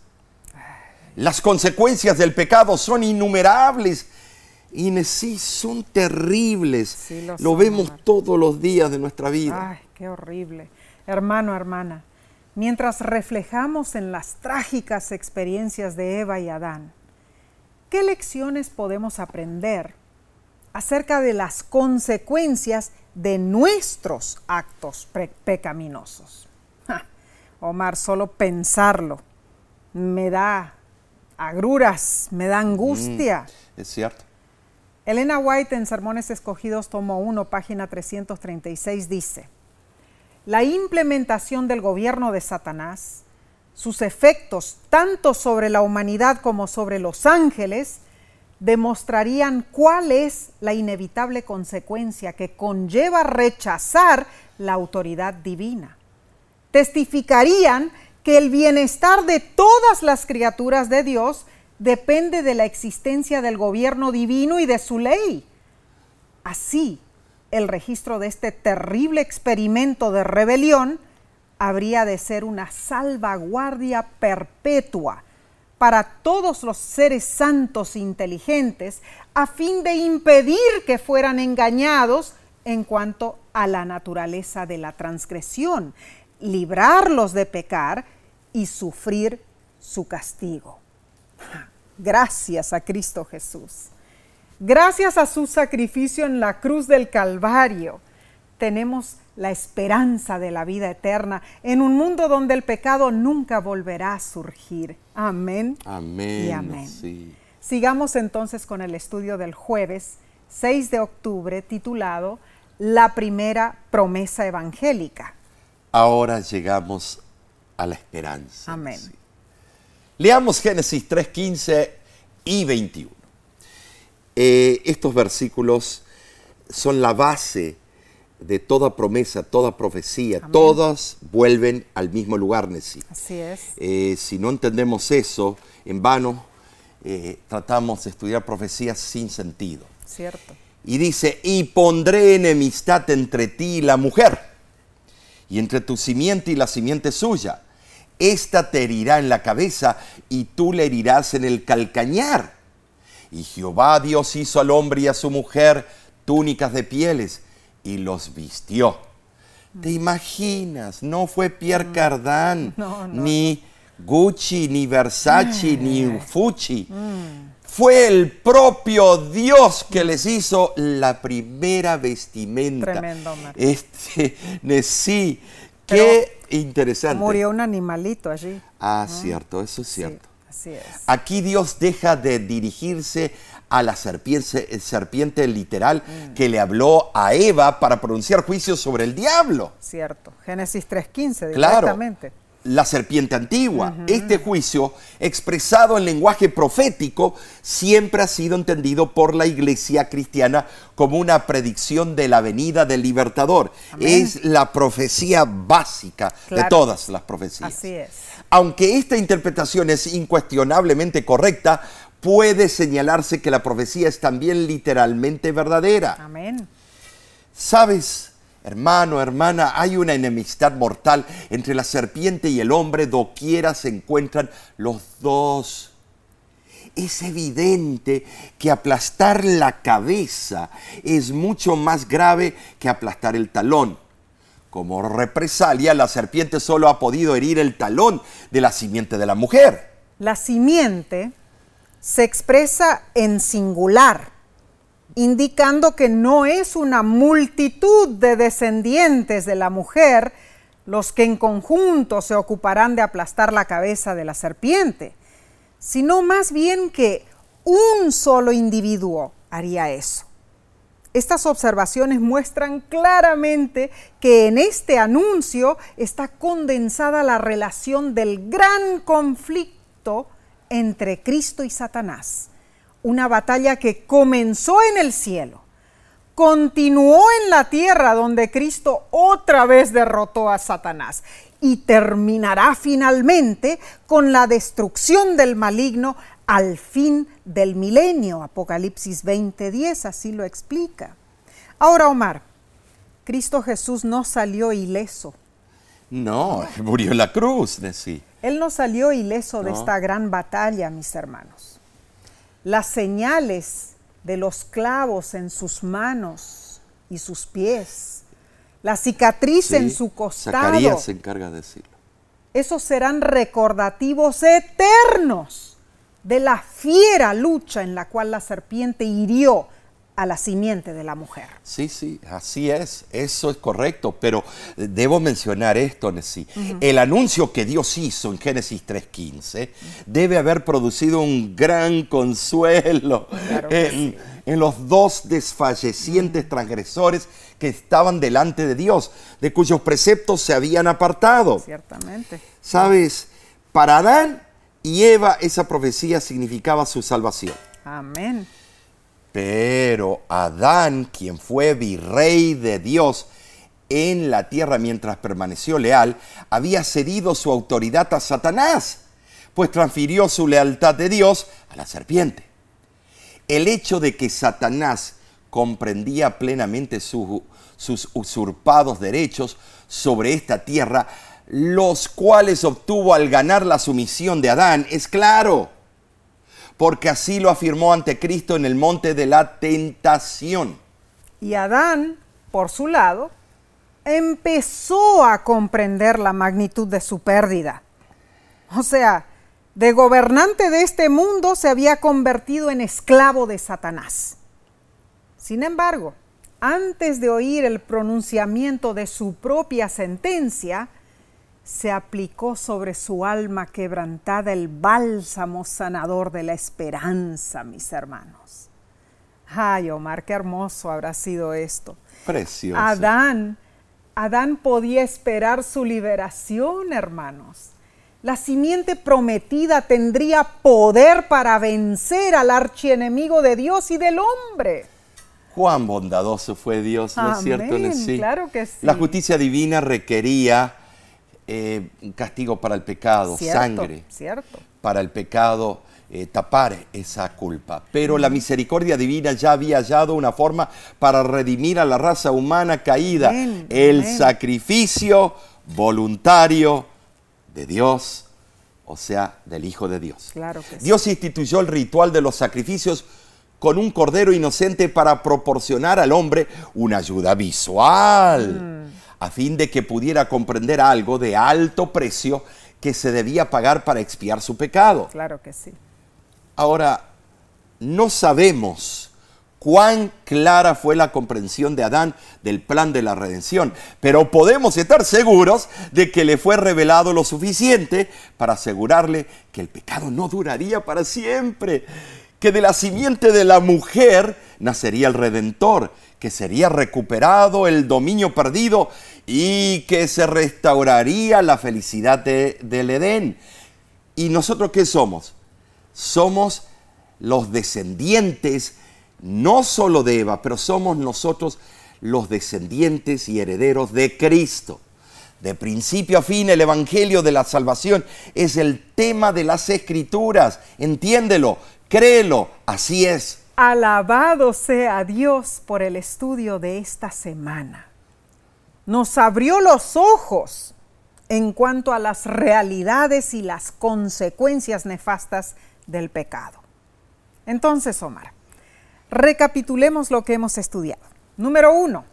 Las consecuencias del pecado son innumerables y sí son terribles. lo, vemos todos los días de nuestra vida. Ay, qué horrible. Hermano, hermana, mientras reflejamos en las trágicas experiencias de Eva y Adán, ¿qué lecciones podemos aprender acerca de las consecuencias de nuestros actos pecaminosos. Omar, solo pensarlo me da agruras, me da angustia. Mm, es cierto. Elena White en Sermones Escogidos, tomo 1, página 336, dice, la implementación del gobierno de Satanás, sus efectos tanto sobre la humanidad como sobre los ángeles, demostrarían cuál es la inevitable consecuencia que conlleva rechazar la autoridad divina. Testificarían que el bienestar de todas las criaturas de Dios depende de la existencia del gobierno divino y de su ley. Así, el registro de este terrible experimento de rebelión habría de ser una salvaguardia perpetua para todos los seres santos e inteligentes a fin de impedir que fueran engañados en cuanto a la naturaleza de la transgresión, librarlos de pecar y sufrir su castigo. Gracias a Cristo Jesús. Gracias a su sacrificio en la cruz del Calvario, tenemos la esperanza de la vida eterna en un mundo donde el pecado nunca volverá a surgir. Amén. Amén. Y amén. Sigamos entonces con el estudio del jueves 6 de octubre titulado La primera promesa evangélica. Ahora llegamos a la esperanza. Amén. Leamos Génesis 3, 15 y 21. Eh, estos versículos son la base de toda promesa, toda profecía. Todas vuelven al mismo lugar, Nesí. Así es. Eh, si no entendemos eso, en vano eh, tratamos de estudiar profecías sin sentido. Cierto. Y dice, y pondré enemistad entre ti y la mujer, y entre tu simiente y la simiente suya esta te herirá en la cabeza y tú le herirás en el calcañar. Y Jehová Dios hizo al hombre y a su mujer túnicas de pieles y los vistió. ¿Te imaginas? No fue Pierre Cardin, ni Gucci, ni Versace, ni Fucci. Mm. Fue el propio Dios que les hizo la primera vestimenta. Tremendo, Este, sí, qué interesante. Murió un animalito allí. Ah, cierto, eso es cierto. Así es. Aquí Dios deja de dirigirse a la serpiente, serpiente literal mm. que le habló a Eva para pronunciar juicio sobre el diablo. Cierto. Génesis 3.15, directamente. Claro la serpiente antigua. Este juicio, expresado en lenguaje profético, siempre ha sido entendido por la iglesia cristiana como una predicción de la venida del libertador. Es la profecía básica de todas las profecías. Así es. Aunque esta interpretación es incuestionablemente correcta, puede señalarse que la profecía es también literalmente verdadera. Amén. ¿Sabes? Hermano, hermana, hay una enemistad mortal entre la serpiente y el hombre, doquiera se encuentran los dos. Es evidente que aplastar la cabeza es mucho más grave que aplastar el talón. Como represalia, la serpiente solo ha podido herir el talón de la simiente de la mujer. La simiente se expresa en singular indicando que no es una multitud de descendientes de la mujer los que en conjunto se ocuparán de aplastar la cabeza de la serpiente, sino más bien que un solo individuo haría eso. Estas observaciones muestran claramente que en este anuncio está condensada la relación del gran conflicto entre Cristo y Satanás. Una batalla que comenzó en el cielo, continuó en la tierra donde Cristo otra vez derrotó a Satanás y terminará finalmente con la destrucción del maligno al fin del milenio. Apocalipsis 20:10 así lo explica. Ahora, Omar, Cristo Jesús no salió ileso. No, murió en la cruz, sí. Él no salió ileso de esta gran batalla, mis hermanos las señales de los clavos en sus manos y sus pies, la cicatriz en su costado. Zacarías se encarga de decirlo. Esos serán recordativos eternos de la fiera lucha en la cual la serpiente hirió a la simiente de la mujer. Sí, sí, así es, eso es correcto, pero debo mencionar esto, Nessie. El anuncio que Dios hizo en Génesis 3.15 debe haber producido un gran consuelo en, los dos desfallecientes transgresores que estaban delante de Dios, de cuyos preceptos se habían apartado. Ciertamente. Sabes, para Adán y Eva esa profecía significaba su salvación. Amén. Pero Adán, quien fue virrey de Dios en la tierra mientras permaneció leal, había cedido su autoridad a Satanás, pues transfirió su lealtad de Dios a la serpiente. El hecho de que Satanás comprendía plenamente sus usurpados derechos sobre esta tierra, los cuales obtuvo al ganar la sumisión de Adán, es claro porque así lo afirmó ante Cristo en el monte de la tentación. Y Adán, por su lado, empezó a comprender la magnitud de su pérdida. O sea, de gobernante de este mundo se había convertido en esclavo de Satanás. Sin embargo, antes de oír el pronunciamiento de su propia sentencia, se aplicó sobre su alma quebrantada el bálsamo sanador de la esperanza, mis hermanos. Ay, Omar, qué hermoso habrá sido esto. Precioso. Adán, Adán podía esperar su liberación, hermanos. La simiente prometida tendría poder para vencer al archienemigo de Dios y del hombre. Cuán bondadoso fue Dios, ¿no es cierto? Sí. Claro que sí. La justicia divina requería eh, castigo para el pecado, sangre cierto. para el pecado, eh, tapar esa culpa. Pero la misericordia divina ya había hallado una forma para redimir a la raza humana caída, el sacrificio voluntario de Dios, o sea, del Hijo de Dios. Claro Dios instituyó el ritual de los sacrificios con un cordero inocente para proporcionar al hombre una ayuda visual. Mm a fin de que pudiera comprender algo de alto precio que se debía pagar para expiar su pecado. Claro que sí. Ahora, no sabemos cuán clara fue la comprensión de Adán del plan de la redención, pero podemos estar seguros de que le fue revelado lo suficiente para asegurarle que el pecado no duraría para siempre, que de la simiente de la mujer nacería el redentor, que sería recuperado el dominio perdido y que se restauraría la felicidad del Edén. ¿Y nosotros qué somos? Somos los descendientes, no solo de Eva, pero somos nosotros los descendientes y herederos de Cristo. De principio a fin, el Evangelio de la Salvación es el tema de las Escrituras. Entiéndelo, créelo, así es. Alabado sea Dios por el estudio de esta semana nos abrió los ojos en cuanto a las realidades y las consecuencias nefastas del pecado. Entonces, Omar, recapitulemos lo que hemos estudiado. Número uno,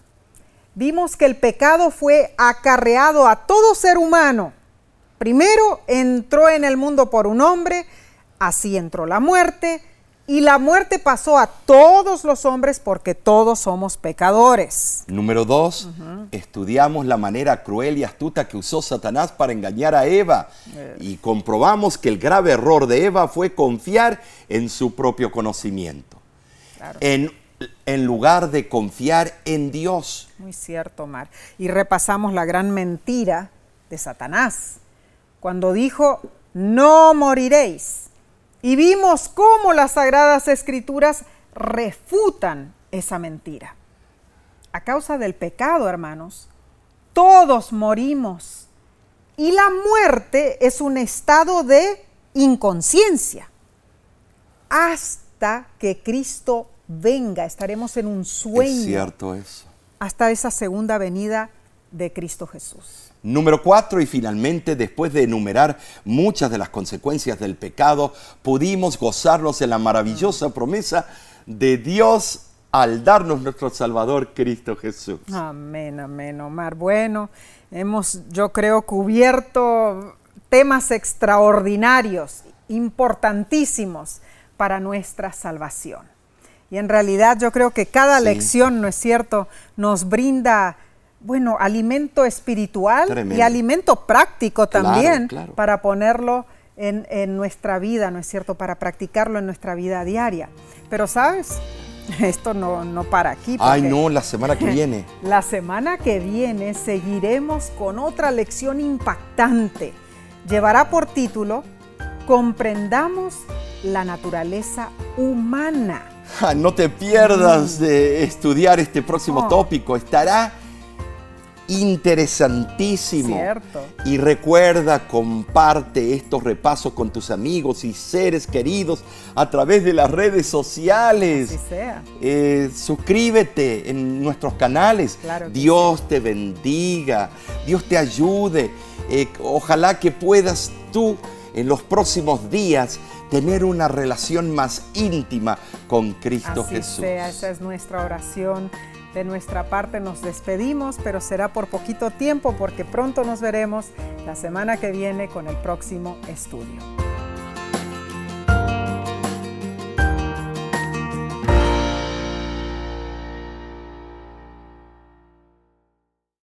vimos que el pecado fue acarreado a todo ser humano. Primero entró en el mundo por un hombre, así entró la muerte, y la muerte pasó a todos los hombres porque todos somos pecadores. Número dos, estudiamos la manera cruel y astuta que usó Satanás para engañar a Eva eh. y comprobamos que el grave error de Eva fue confiar en su propio conocimiento. En, en lugar de confiar en Dios. Muy cierto, Mar. Y repasamos la gran mentira de Satanás cuando dijo, no moriréis y vimos cómo las sagradas escrituras refutan esa mentira. A causa del pecado, hermanos, todos morimos. Y la muerte es un estado de inconsciencia. Hasta que Cristo venga, estaremos en un sueño. Es cierto eso. Hasta esa segunda venida de Cristo Jesús. Número cuatro, y finalmente, después de enumerar muchas de las consecuencias del pecado, pudimos gozarnos en la maravillosa promesa de Dios al darnos nuestro Salvador Cristo Jesús. Amén, amén, Omar. Bueno, hemos, yo creo, cubierto temas extraordinarios, importantísimos para nuestra salvación. Y en realidad yo creo que cada Sí. lección, ¿no es cierto?, nos brinda, bueno, alimento espiritual y alimento práctico también claro. para ponerlo en, en nuestra vida, ¿no es cierto?, para practicarlo en nuestra vida diaria. Pero sabes, esto no, no para aquí. Ay, no, la semana que viene. La semana que viene seguiremos con otra lección impactante. Llevará por título Comprendamos la naturaleza humana. No te pierdas de estudiar este próximo Oh. tópico. Estará interesantísimo. Cierto. Y recuerda, comparte estos repasos con tus amigos y seres queridos a través de las redes sociales. Así sea. Eh, suscríbete en nuestros canales. Claro Dios te bendiga, Dios te ayude. Eh, ojalá que puedas tú en los próximos días tener una relación más íntima con Cristo Así Jesús. sea, esa es nuestra oración. De nuestra parte nos despedimos, pero será por poquito tiempo porque pronto nos veremos la semana que viene con el próximo estudio.